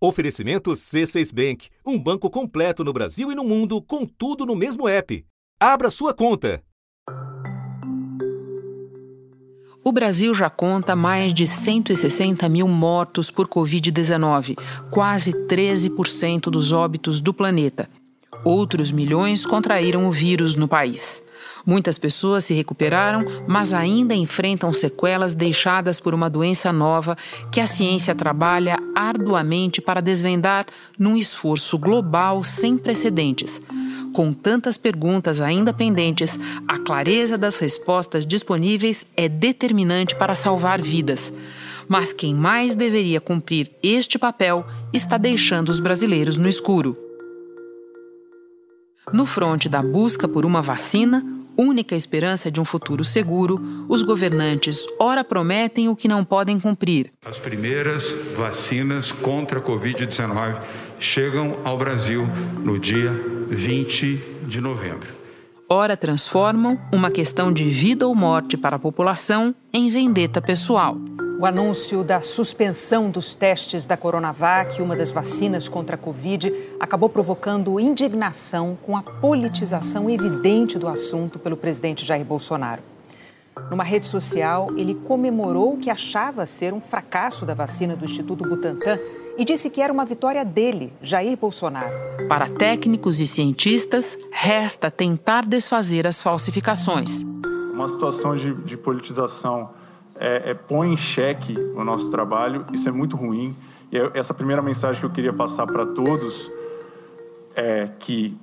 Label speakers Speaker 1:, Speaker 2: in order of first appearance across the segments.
Speaker 1: Oferecimento C6 Bank, um banco completo no Brasil e no mundo, com tudo no mesmo app. Abra sua conta.
Speaker 2: O Brasil já conta mais de 160 mil mortos por Covid-19, quase 13% dos óbitos do planeta. Outros milhões contraíram o vírus no país. Muitas pessoas se recuperaram, mas ainda enfrentam sequelas deixadas por uma doença nova que a ciência trabalha arduamente para desvendar num esforço global sem precedentes. Com tantas perguntas ainda pendentes, a clareza das respostas disponíveis é determinante para salvar vidas. Mas quem mais deveria cumprir este papel está deixando os brasileiros no escuro. No fronte da busca por uma vacina, única esperança de um futuro seguro, os governantes ora prometem o que não podem cumprir.
Speaker 3: As primeiras vacinas contra a Covid-19 chegam ao Brasil no dia 20 de novembro.
Speaker 2: Ora transformam uma questão de vida ou morte para a população em vendeta pessoal.
Speaker 4: O anúncio da suspensão dos testes da Coronavac, uma das vacinas contra a Covid, acabou provocando indignação com a politização evidente do assunto pelo presidente Jair Bolsonaro. Numa rede social, ele comemorou o que achava ser um fracasso da vacina do Instituto Butantan e disse que era uma vitória dele, Jair Bolsonaro.
Speaker 2: Para técnicos e cientistas, resta tentar desfazer as falsificações.
Speaker 5: Uma situação de, de politização é, é, põe em xeque o nosso trabalho, isso é muito ruim. E essa primeira mensagem que eu queria passar para todos é que,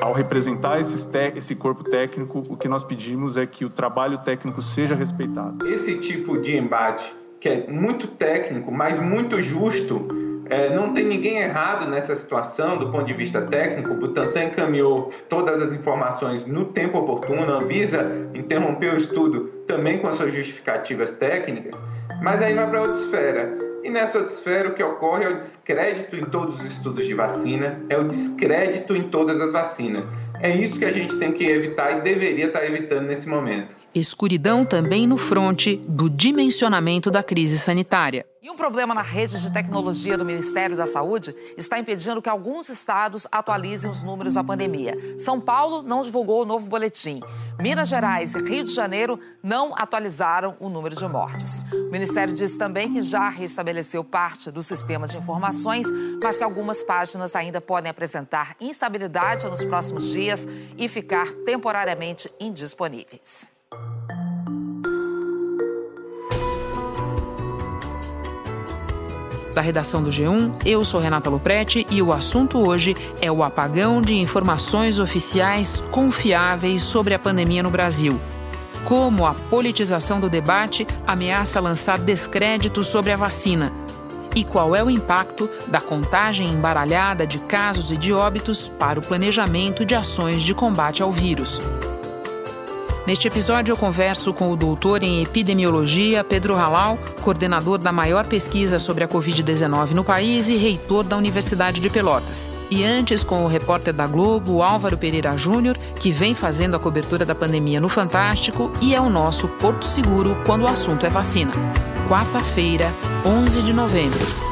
Speaker 5: ao representar esse corpo técnico, o que nós pedimos é que o trabalho técnico seja respeitado.
Speaker 6: Esse tipo de embate, que é muito técnico, mas muito justo, é, não tem ninguém errado nessa situação do ponto de vista técnico. O Butantan encaminhou todas as informações no tempo oportuno, a Anvisa interrompeu o estudo também com as suas justificativas técnicas, mas aí vai para outra esfera. E nessa outra esfera, o que ocorre é o descrédito em todos os estudos de vacina, é o descrédito em todas as vacinas. É isso que a gente tem que evitar e deveria estar evitando nesse momento.
Speaker 2: Escuridão também no fronte do dimensionamento da crise sanitária.
Speaker 7: E um problema na rede de tecnologia do Ministério da Saúde está impedindo que alguns estados atualizem os números da pandemia. São Paulo não divulgou o novo boletim. Minas Gerais e Rio de Janeiro não atualizaram o número de mortes. O Ministério disse também que já restabeleceu parte dos sistemas de informações, mas que algumas páginas ainda podem apresentar instabilidade nos próximos dias e ficar temporariamente indisponíveis.
Speaker 2: Da redação do G1, eu sou Renata Loprete e o assunto hoje é o apagão de informações oficiais confiáveis sobre a pandemia no Brasil. Como a politização do debate ameaça lançar descrédito sobre a vacina. E qual é o impacto da contagem embaralhada de casos e de óbitos para o planejamento de ações de combate ao vírus. Neste episódio, eu converso com o doutor em epidemiologia, Pedro Halal, coordenador da maior pesquisa sobre a Covid-19 no país e reitor da Universidade de Pelotas. E antes, com o repórter da Globo, Álvaro Pereira Júnior, que vem fazendo a cobertura da pandemia no Fantástico e é o nosso Porto Seguro quando o assunto é vacina. Quarta-feira, 11 de novembro.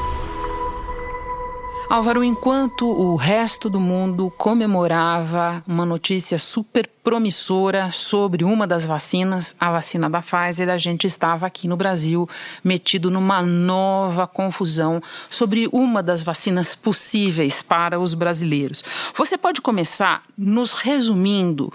Speaker 2: Álvaro, enquanto o resto do mundo comemorava uma notícia super promissora sobre uma das vacinas, a vacina da Pfizer, a gente estava aqui no Brasil metido numa nova confusão sobre uma das vacinas possíveis para os brasileiros. Você pode começar nos resumindo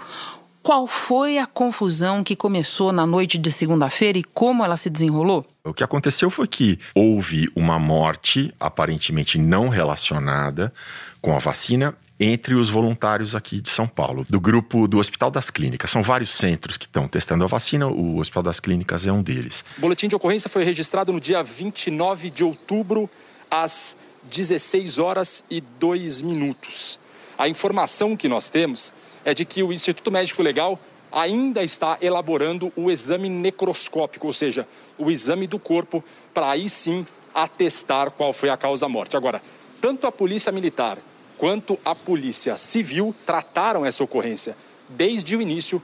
Speaker 2: qual foi a confusão que começou na noite de segunda-feira e como ela se desenrolou?
Speaker 8: O que aconteceu foi que houve uma morte aparentemente não relacionada com a vacina entre os voluntários aqui de São Paulo, do grupo do Hospital das Clínicas. São vários centros que estão testando a vacina, o Hospital das Clínicas é um deles.
Speaker 9: O boletim de ocorrência foi registrado no dia 29 de outubro, às 16 horas e 2 minutos. A informação que nós temos é de que o Instituto Médico Legal ainda está elaborando o exame necroscópico, ou seja, o exame do corpo, para aí sim atestar qual foi a causa da morte. Agora, tanto a Polícia Militar quanto a Polícia Civil trataram essa ocorrência desde o início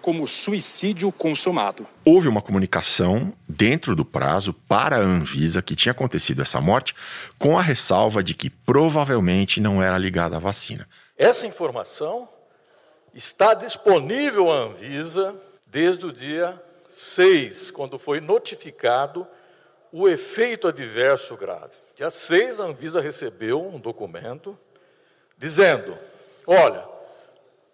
Speaker 9: como suicídio consumado.
Speaker 8: Houve uma comunicação dentro do prazo para a Anvisa que tinha acontecido essa morte, com a ressalva de que provavelmente não era ligada à vacina.
Speaker 10: Essa informação está disponível à Anvisa desde o dia 6, quando foi notificado o efeito adverso grave. Dia 6, a Anvisa recebeu um documento dizendo: olha,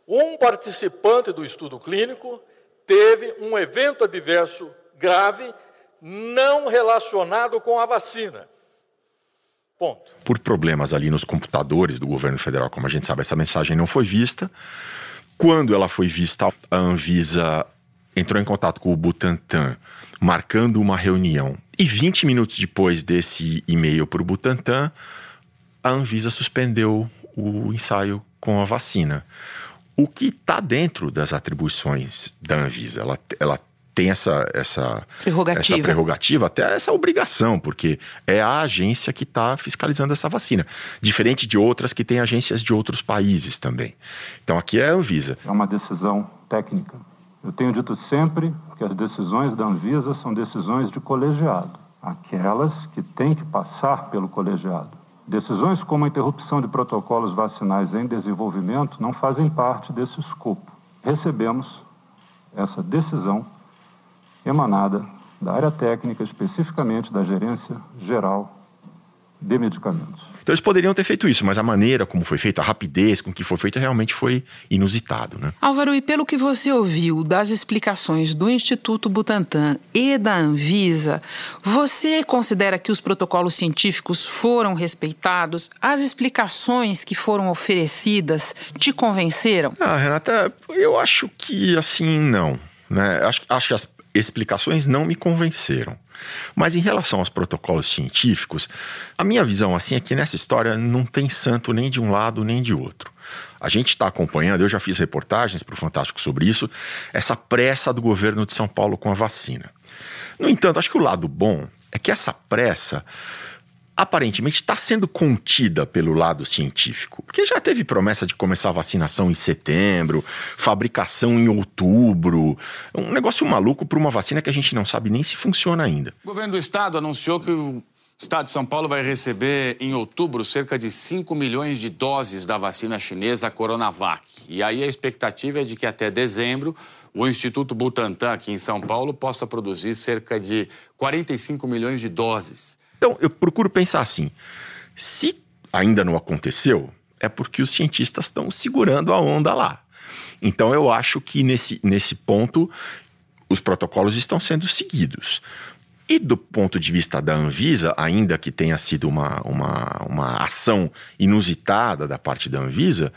Speaker 10: um participante do estudo clínico teve um evento adverso grave não relacionado com a vacina. Ponto.
Speaker 8: Por problemas ali nos computadores do governo federal, como a gente sabe, essa mensagem não foi vista. Quando ela foi vista, a Anvisa entrou em contato com o Butantan, marcando uma reunião. E 20 minutos depois desse e-mail para o Butantan, a Anvisa suspendeu o ensaio com a vacina. O que está dentro das atribuições da Anvisa. Ela, ela tem essa, essa,
Speaker 2: prerrogativa.
Speaker 8: essa prerrogativa, até essa obrigação, porque é a agência que está fiscalizando essa vacina. Diferente de outras que têm agências de outros países também. Então aqui é a Anvisa.
Speaker 11: É uma decisão técnica. Eu tenho dito sempre que as decisões da Anvisa são decisões de colegiado, aquelas que têm que passar pelo colegiado. Decisões como a interrupção de protocolos vacinais em desenvolvimento não fazem parte desse escopo. Recebemos essa decisão emanada da área técnica, especificamente da Gerência Geral de Medicamentos.
Speaker 8: Então eles poderiam ter feito isso, mas a maneira como foi feito, a rapidez com que foi feito, realmente foi inusitado, né?
Speaker 2: Álvaro, e pelo que você ouviu das explicações do Instituto Butantan e da Anvisa, você considera que os protocolos científicos foram respeitados? As explicações que foram oferecidas te convenceram?
Speaker 8: Ah, Renata, eu acho que assim não. Né? Acho, acho que as explicações não me convenceram. Mas em relação aos protocolos científicos, a minha visão assim é que nessa história não tem santo nem de um lado nem de outro. A gente está acompanhando, eu já fiz reportagens para o Fantástico sobre isso, essa pressa do governo de São Paulo com a vacina. No entanto, acho que o lado bom é que essa pressa aparentemente está sendo contida pelo lado científico. Porque já teve promessa de começar a vacinação em setembro, fabricação em outubro. Um negócio maluco para uma vacina que a gente não sabe nem se funciona ainda.
Speaker 12: O governo do estado anunciou que o estado de São Paulo vai receber em outubro cerca de 5 milhões de doses da vacina chinesa Coronavac. E aí a expectativa é de que até dezembro o Instituto Butantan, aqui em São Paulo, possa produzir cerca de 45 milhões de doses.
Speaker 8: Então, eu procuro pensar assim: se ainda não aconteceu, é porque os cientistas estão segurando a onda lá. Então, eu acho que nesse, nesse ponto os protocolos estão sendo seguidos. E do ponto de vista da Anvisa, ainda que tenha sido uma, uma, uma ação inusitada da parte da Anvisa,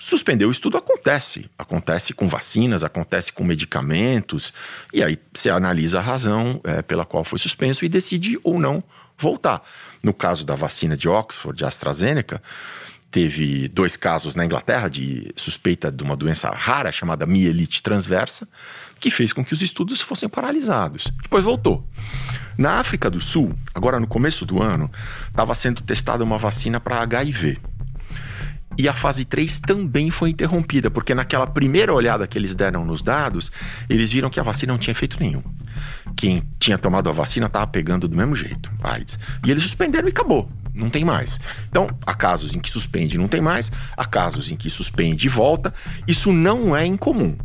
Speaker 8: suspender o estudo acontece. Acontece com vacinas, acontece com medicamentos, e aí você analisa a razão é, pela qual foi suspenso e decide ou não voltar. No caso da vacina de Oxford, de AstraZeneca, teve dois casos na Inglaterra de suspeita de uma doença rara chamada mielite transversa, que fez com que os estudos fossem paralisados. Depois voltou. Na África do Sul, agora no começo do ano, estava sendo testada uma vacina para HIV. E a fase 3 também foi interrompida, porque naquela primeira olhada que eles deram nos dados, eles viram que a vacina não tinha efeito nenhum. Quem tinha tomado a vacina estava pegando do mesmo jeito, AIDS. E eles suspenderam e acabou. Não tem mais. Então, há casos em que suspende e não tem mais, há casos em que suspende e volta. Isso não é incomum.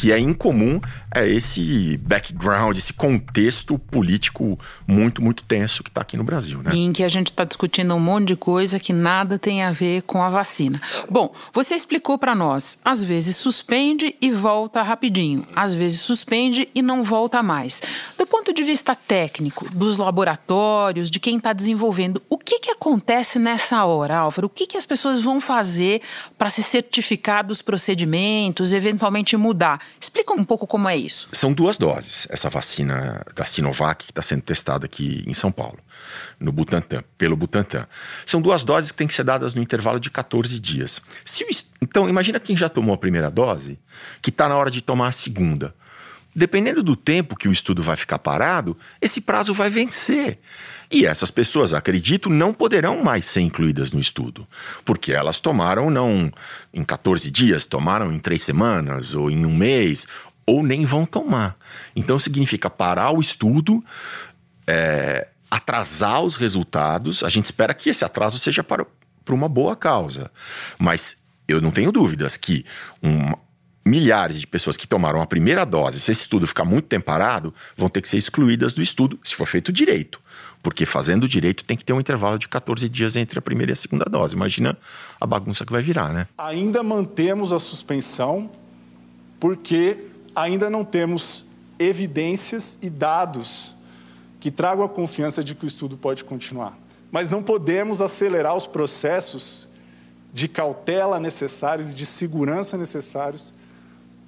Speaker 8: Que é incomum é esse background, esse contexto político muito, muito tenso que está aqui no Brasil. Né?
Speaker 2: em que a gente está discutindo um monte de coisa que nada tem a ver com a vacina. Bom, você explicou para nós, às vezes suspende e volta rapidinho, às vezes suspende e não volta mais. Do ponto de vista técnico, dos laboratórios, de quem está desenvolvendo, o que, que acontece nessa hora, Álvaro? O que, que as pessoas vão fazer para se certificar dos procedimentos, eventualmente mudar? Explica um pouco como é isso.
Speaker 8: São duas doses, essa vacina da Sinovac que está sendo testada aqui em São Paulo, no Butantan, pelo Butantan. São duas doses que têm que ser dadas no intervalo de 14 dias. Se, então, imagina quem já tomou a primeira dose, que está na hora de tomar a segunda. Dependendo do tempo que o estudo vai ficar parado, esse prazo vai vencer. E essas pessoas, acredito, não poderão mais ser incluídas no estudo, porque elas tomaram não em 14 dias, tomaram em três semanas, ou em um mês, ou nem vão tomar. Então significa parar o estudo, é, atrasar os resultados. A gente espera que esse atraso seja para, para uma boa causa. Mas eu não tenho dúvidas que um, milhares de pessoas que tomaram a primeira dose, se esse estudo ficar muito tempo parado, vão ter que ser excluídas do estudo, se for feito direito. Porque fazendo direito tem que ter um intervalo de 14 dias entre a primeira e a segunda dose. Imagina a bagunça que vai virar, né?
Speaker 5: Ainda mantemos a suspensão porque ainda não temos evidências e dados que tragam a confiança de que o estudo pode continuar. Mas não podemos acelerar os processos de cautela necessários, de segurança necessários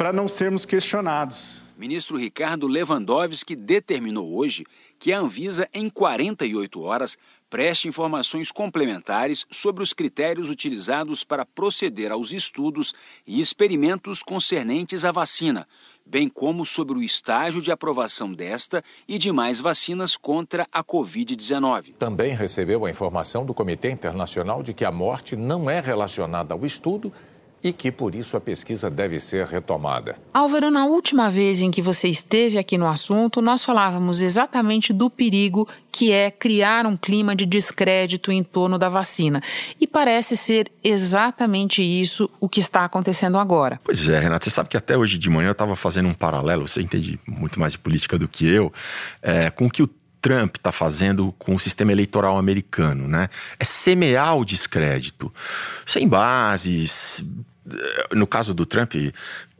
Speaker 5: para não sermos questionados.
Speaker 13: Ministro Ricardo Lewandowski determinou hoje que a Anvisa, em 48 horas, preste informações complementares sobre os critérios utilizados para proceder aos estudos e experimentos concernentes à vacina, bem como sobre o estágio de aprovação desta e demais vacinas contra a Covid-19.
Speaker 14: Também recebeu a informação do Comitê Internacional de que a morte não é relacionada ao estudo e que por isso a pesquisa deve ser retomada.
Speaker 2: Álvaro, na última vez em que você esteve aqui no assunto, nós falávamos exatamente do perigo que é criar um clima de descrédito em torno da vacina. E parece ser exatamente isso o que está acontecendo agora.
Speaker 8: Pois é, Renato, você sabe que até hoje de manhã eu estava fazendo um paralelo, você entende muito mais de política do que eu, é, com o que o Trump está fazendo com o sistema eleitoral americano, né? É semear o descrédito, sem bases, no caso do Trump,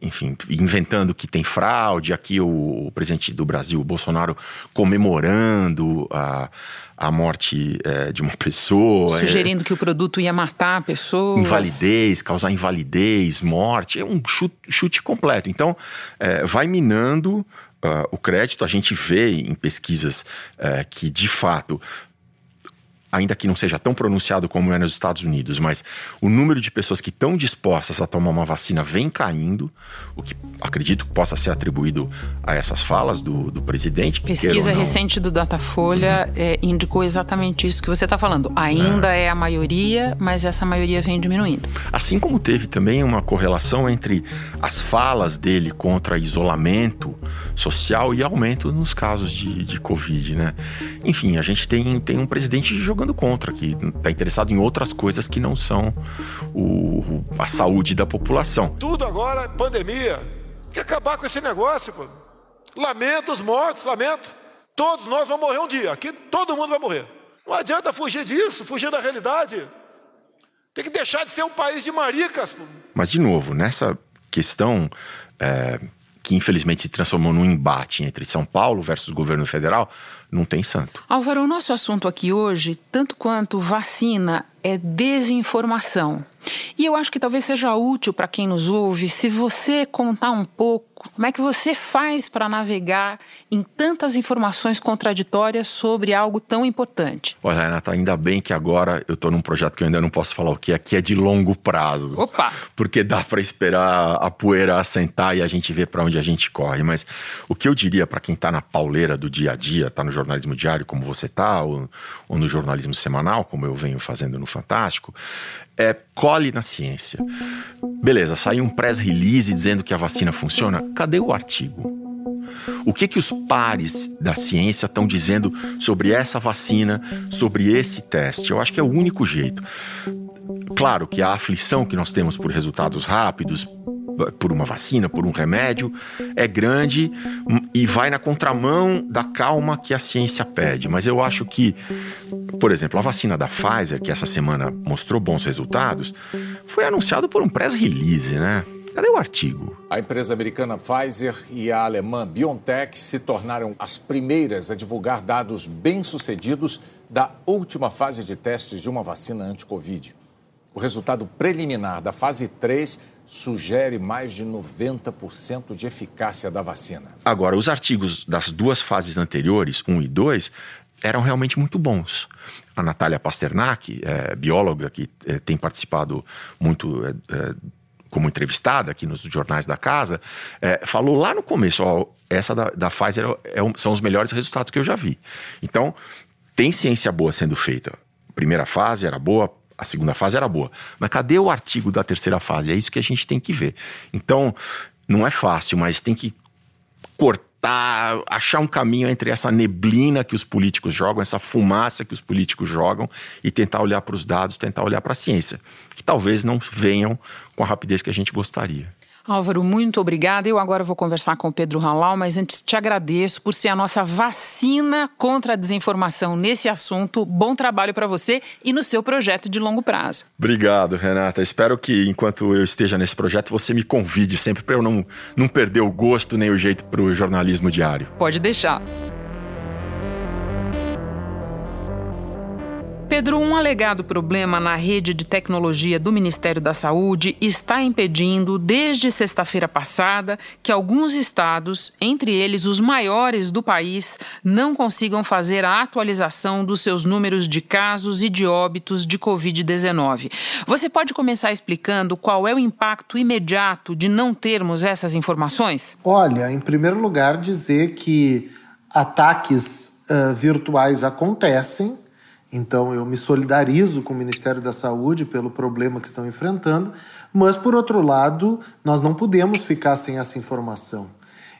Speaker 8: enfim, inventando que tem fraude, aqui o, o presidente do Brasil, o Bolsonaro, comemorando a, a morte é, de uma pessoa.
Speaker 2: Sugerindo é, que o produto ia matar a pessoa.
Speaker 8: Invalidez, causar invalidez, morte, é um chute, chute completo. Então, é, vai minando uh, o crédito. A gente vê em pesquisas que, de fato, ainda que não seja tão pronunciado como é nos Estados Unidos, mas o número de pessoas que estão dispostas a tomar uma vacina vem caindo, o que acredito que possa ser atribuído a essas falas do, do presidente.
Speaker 2: Pesquisa recente do Datafolha uhum. é, indicou exatamente isso que você está falando. Ainda é. é a maioria, mas essa maioria vem diminuindo.
Speaker 8: Assim como teve também uma correlação entre as falas dele contra isolamento social e aumento nos casos de, de Covid, né? Enfim, a gente tem, tem um presidente jogando jogando contra, que está interessado em outras coisas que não são o, a saúde da população.
Speaker 15: Tudo agora é pandemia. Tem que acabar com esse negócio, pô. Lamento os mortos, lamento. Todos nós vamos morrer um dia. Aqui todo mundo vai morrer. Não adianta fugir disso, fugir da realidade. Tem que deixar de ser um país de maricas. Pô.
Speaker 8: Mas, de novo, nessa questão é, que infelizmente se transformou num embate entre São Paulo versus o governo federal, não tem santo.
Speaker 2: Álvaro, o nosso assunto aqui hoje, tanto quanto vacina, é desinformação. E eu acho que talvez seja útil para quem nos ouve se você contar um pouco como é que você faz para navegar em tantas informações contraditórias sobre algo tão importante.
Speaker 8: Olha, Renata, ainda bem que agora eu estou num projeto que eu ainda não posso falar o que é, que é de longo prazo.
Speaker 2: Opa!
Speaker 8: Porque dá para esperar a poeira assentar e a gente ver para onde a gente corre. Mas o que eu diria para quem está na pauleira do dia a dia, está no jornalismo diário como você está, ou, ou no jornalismo semanal, como eu venho fazendo no Fantástico, é cole na ciência. Beleza, saiu um press release dizendo que a vacina funciona. Cadê o artigo? O que que os pares da ciência estão dizendo sobre essa vacina, sobre esse teste? Eu acho que é o único jeito. Claro que a aflição que nós temos por resultados rápidos, por uma vacina, por um remédio, é grande e vai na contramão da calma que a ciência pede. Mas eu acho que, por exemplo, a vacina da Pfizer, que essa semana mostrou bons resultados, foi anunciado por um press release, né? Cadê o artigo?
Speaker 14: A empresa americana Pfizer e a alemã BioNTech se tornaram as primeiras a divulgar dados bem-sucedidos da última fase de testes de uma vacina anti-Covid. O resultado preliminar da fase 3 sugere mais de 90% de eficácia da vacina.
Speaker 8: Agora, os artigos das duas fases anteriores, 1 e 2, eram realmente muito bons. A Natália Pasternak, é, bióloga que é, tem participado muito é, é como entrevistada aqui nos jornais da casa, é, falou lá no começo: ó, essa da, da Pfizer é, são os melhores resultados que eu já vi. Então, tem ciência boa sendo feita. Primeira fase era boa, a segunda fase era boa. Mas cadê o artigo da terceira fase? É isso que a gente tem que ver. Então, não é fácil, mas tem que cortar, achar um caminho entre essa neblina que os políticos jogam, essa fumaça que os políticos jogam e tentar olhar para os dados, tentar olhar para a ciência, que talvez não venham com a rapidez que a gente gostaria.
Speaker 2: Álvaro, muito obrigada. Eu agora vou conversar com o Pedro Halal, mas antes te agradeço por ser a nossa vacina contra a desinformação nesse assunto. Bom trabalho para você e no seu projeto de longo prazo.
Speaker 8: Obrigado, Renata. Espero que enquanto eu esteja nesse projeto você me convide sempre para eu não, não perder o gosto nem o jeito para o jornalismo diário.
Speaker 2: Pode deixar. Pedro, um alegado problema na rede de tecnologia do Ministério da Saúde está impedindo, desde sexta-feira passada, que alguns estados, entre eles os maiores do país, não consigam fazer a atualização dos seus números de casos e de óbitos de Covid-19. Você pode começar explicando qual é o impacto imediato de não termos essas informações?
Speaker 16: Olha, em primeiro lugar, dizer que ataques uh, virtuais acontecem então eu me solidarizo com o Ministério da Saúde pelo problema que estão enfrentando, mas por outro lado, nós não podemos ficar sem essa informação.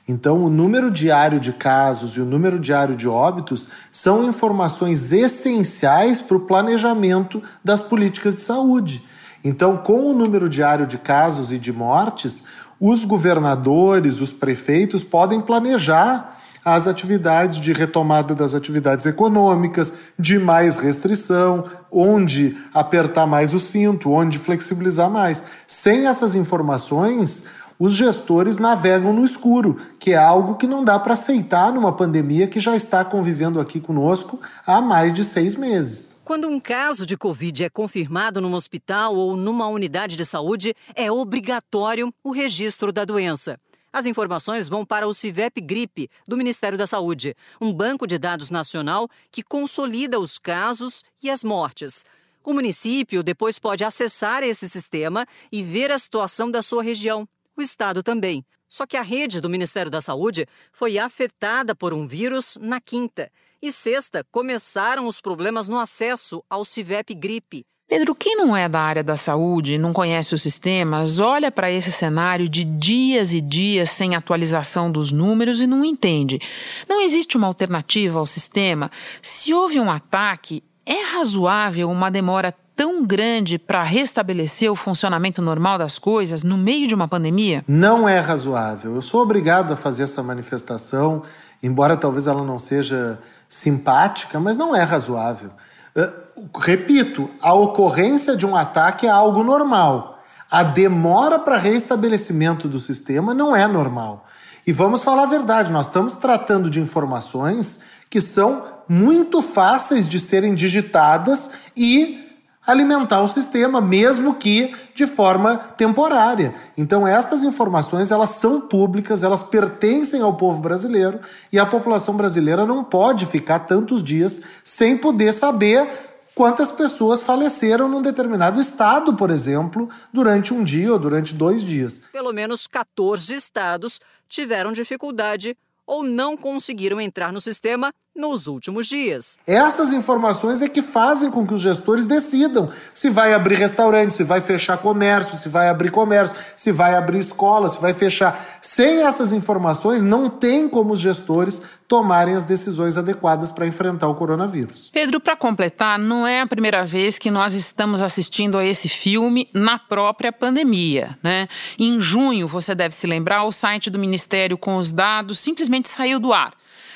Speaker 16: Então, o número diário de casos e o número diário de óbitos são informações essenciais para o planejamento das políticas de saúde. Então, com o número diário de casos e de mortes, os governadores, os prefeitos podem planejar as atividades de retomada das atividades econômicas, de mais restrição, onde apertar mais o cinto, onde flexibilizar mais. Sem essas informações, os gestores navegam no escuro, que é algo que não dá para aceitar numa pandemia que já está convivendo aqui conosco há mais de seis meses.
Speaker 17: Quando um caso de Covid é confirmado num hospital ou numa unidade de saúde, é obrigatório o registro da doença. As informações vão para o CIVEP Gripe, do Ministério da Saúde, um banco de dados nacional que consolida os casos e as mortes. O município depois pode acessar esse sistema e ver a situação da sua região. O estado também. Só que a rede do Ministério da Saúde foi afetada por um vírus na quinta. E sexta começaram os problemas no acesso ao CIVEP Gripe.
Speaker 2: Pedro, quem não é da área da saúde, não conhece os sistemas, olha para esse cenário de dias e dias sem atualização dos números e não entende. Não existe uma alternativa ao sistema? Se houve um ataque, é razoável uma demora tão grande para restabelecer o funcionamento normal das coisas no meio de uma pandemia?
Speaker 16: Não é razoável. Eu sou obrigado a fazer essa manifestação, embora talvez ela não seja simpática, mas não é razoável. Uh, repito, a ocorrência de um ataque é algo normal. A demora para restabelecimento do sistema não é normal. E vamos falar a verdade, nós estamos tratando de informações que são muito fáceis de serem digitadas e alimentar o sistema, mesmo que de forma temporária. Então estas informações elas são públicas, elas pertencem ao povo brasileiro e a população brasileira não pode ficar tantos dias sem poder saber quantas pessoas faleceram num determinado estado, por exemplo, durante um dia ou durante dois dias.
Speaker 17: Pelo menos 14 estados tiveram dificuldade ou não conseguiram entrar no sistema nos últimos dias.
Speaker 16: Essas informações é que fazem com que os gestores decidam se vai abrir restaurante, se vai fechar comércio, se vai abrir comércio, se vai abrir escola, se vai fechar. Sem essas informações, não tem como os gestores tomarem as decisões adequadas para enfrentar o coronavírus.
Speaker 2: Pedro, para completar, não é a primeira vez que nós estamos assistindo a esse filme na própria pandemia, né? Em junho, você deve se lembrar, o site do Ministério com os dados simplesmente saiu do ar.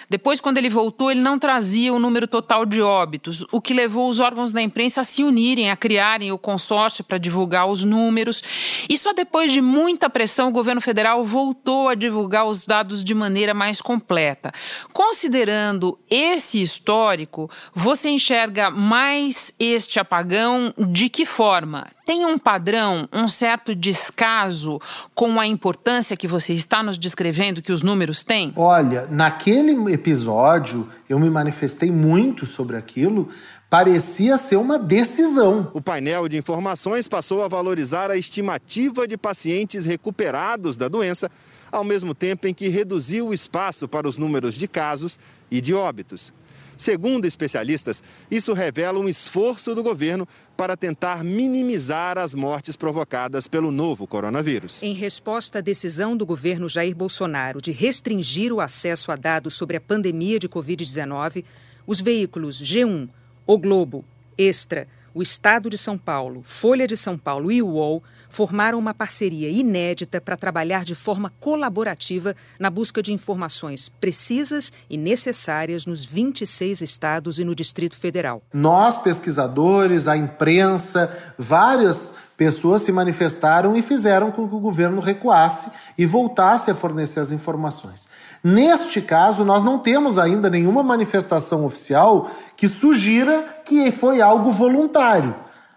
Speaker 2: Depois, quando ele voltou, ele não trazia o número total de óbitos, o que levou os órgãos da imprensa a se unirem, a criarem o consórcio para divulgar os números. E só depois de muita pressão, o governo federal voltou a divulgar os dados de maneira mais completa. Considerando esse histórico, você enxerga mais este apagão de que forma? Tem um padrão, um certo descaso com a importância que você está nos descrevendo que os números têm?
Speaker 16: Olha, naquele episódio eu me manifestei muito sobre aquilo, parecia ser uma decisão.
Speaker 18: O painel de informações passou a valorizar a estimativa de pacientes recuperados da doença, ao mesmo tempo em que reduziu o espaço para os números de casos e de óbitos. Segundo especialistas, isso revela um esforço do governo para tentar minimizar as mortes provocadas pelo novo coronavírus.
Speaker 4: Em resposta à decisão do governo Jair Bolsonaro de restringir o acesso a dados sobre a pandemia de Covid-19, os veículos G1, O Globo, Extra, o Estado de São Paulo, Folha de São Paulo e o UOL formaram uma parceria inédita para trabalhar de forma colaborativa na busca de informações precisas e necessárias nos 26 estados e no Distrito Federal.
Speaker 16: Nós, pesquisadores, a imprensa, várias pessoas se manifestaram e fizeram com que o governo recuasse e voltasse a fornecer as informações. Neste caso, nós não temos ainda nenhuma manifestação oficial que sugira que foi algo voluntário.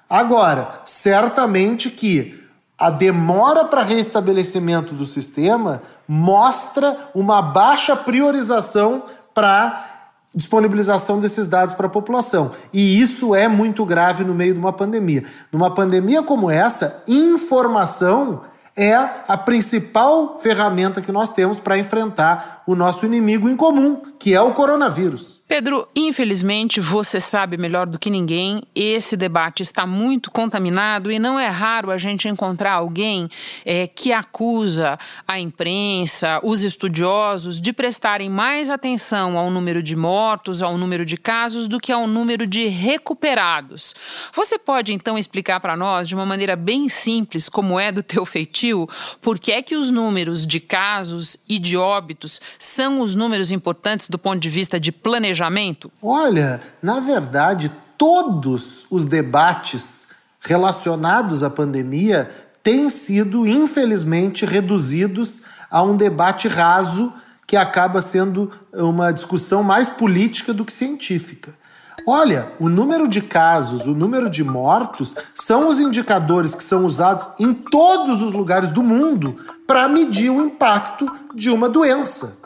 Speaker 16: Agora, certamente que a demora para restabelecimento do sistema mostra uma baixa priorização para disponibilização desses dados para a população. E isso é muito grave no meio de uma pandemia. Numa pandemia como essa, informação é a principal ferramenta que nós temos para enfrentar o nosso inimigo em comum, que é o coronavírus.
Speaker 2: Pedro, infelizmente, você sabe melhor do que ninguém, esse debate está muito contaminado e não é raro a gente encontrar alguém é, que acusa a imprensa, os estudiosos, de prestarem mais atenção ao número de mortos, ao número de casos, do que ao número de recuperados. Você pode então explicar para nós, de uma maneira bem simples, como é do teu feitio, por que é que os números de casos e de óbitos são os números importantes do ponto de vista de planejamento?
Speaker 16: Olha, na verdade, todos os debates relacionados à pandemia têm sido, infelizmente, reduzidos a um debate raso que acaba sendo uma discussão mais política do que científica. Olha, o número de casos, o número de mortos são os indicadores que são usados em todos os lugares do mundo para medir o impacto de uma doença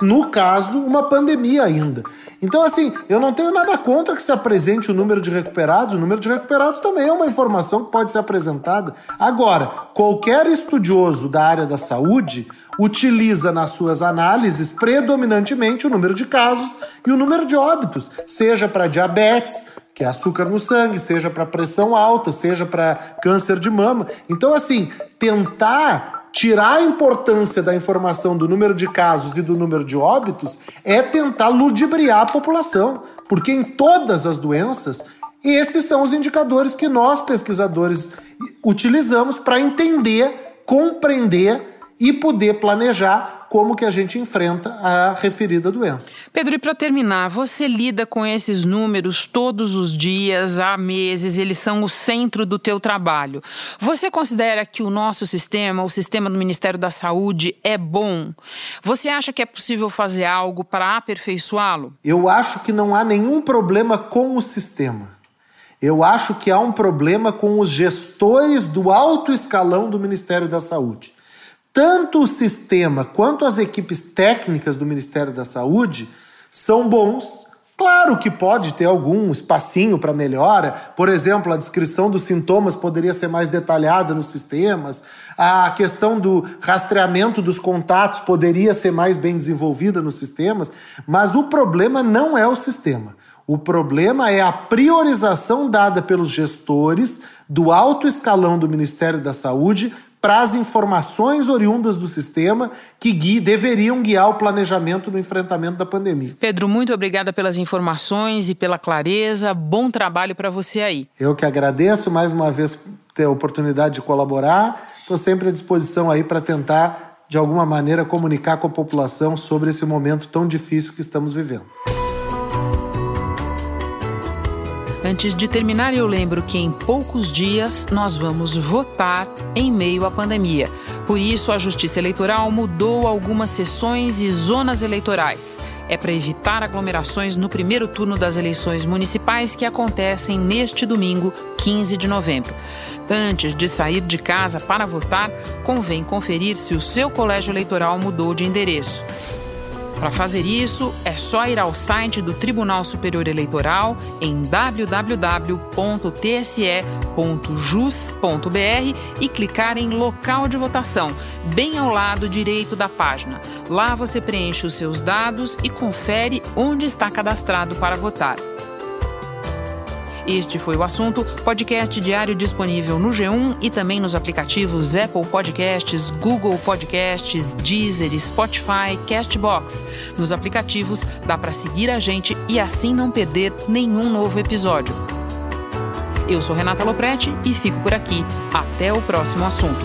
Speaker 16: no caso, uma pandemia ainda. Então, assim, eu não tenho nada contra que se apresente o número de recuperados. O número de recuperados também é uma informação que pode ser apresentada. Agora, qualquer estudioso da área da saúde utiliza nas suas análises predominantemente o número de casos e o número de óbitos, seja para diabetes, que é açúcar no sangue, seja para pressão alta, seja para câncer de mama. Então, assim, tentar tirar a importância da informação do número de casos e do número de óbitos é tentar ludibriar a população, porque em todas as doenças, esses são os indicadores que nós pesquisadores utilizamos para entender, compreender e poder planejar como que a gente enfrenta a referida doença.
Speaker 2: Pedro, e para terminar, você lida com esses números todos os dias, há meses, eles são o centro do teu trabalho. Você considera que o nosso sistema, o sistema do Ministério da Saúde, é bom? Você acha que é possível fazer algo para aperfeiçoá-lo?
Speaker 16: Eu acho que não há nenhum problema com o sistema. Eu acho que há um problema com os gestores do alto escalão do Ministério da Saúde. Tanto o sistema quanto as equipes técnicas do Ministério da Saúde são bons. Claro que pode ter algum espacinho para melhora, por exemplo, a descrição dos sintomas poderia ser mais detalhada nos sistemas, a questão do rastreamento dos contatos poderia ser mais bem desenvolvida nos sistemas, mas o problema não é o sistema. O problema é a priorização dada pelos gestores do alto escalão do Ministério da Saúde para as informações oriundas do sistema que gui, deveriam guiar o planejamento no enfrentamento da pandemia.
Speaker 2: Pedro, muito obrigada pelas informações e pela clareza. Bom trabalho para você aí.
Speaker 16: Eu que agradeço mais uma vez ter a oportunidade de colaborar. Estou sempre à disposição aí para tentar, de alguma maneira, comunicar com a população sobre esse momento tão difícil que estamos vivendo.
Speaker 2: Antes de terminar, eu lembro que em poucos dias nós vamos votar em meio à pandemia. Por isso, a Justiça Eleitoral mudou algumas sessões e zonas eleitorais. É para evitar aglomerações no primeiro turno das eleições municipais que acontecem neste domingo, 15 de novembro. Antes de sair de casa para votar, convém conferir se o seu colégio eleitoral mudou de endereço. Para fazer isso, é só ir ao site do Tribunal Superior Eleitoral em www.tse.jus.br e clicar em Local de Votação, bem ao lado direito da página. Lá você preenche os seus dados e confere onde está cadastrado para votar. Este foi o assunto. Podcast diário disponível no G1 e também nos aplicativos Apple Podcasts, Google Podcasts, Deezer, Spotify, Castbox. Nos aplicativos dá para seguir a gente e assim não perder nenhum novo episódio. Eu sou Renata Loprete e fico por aqui. Até o próximo assunto.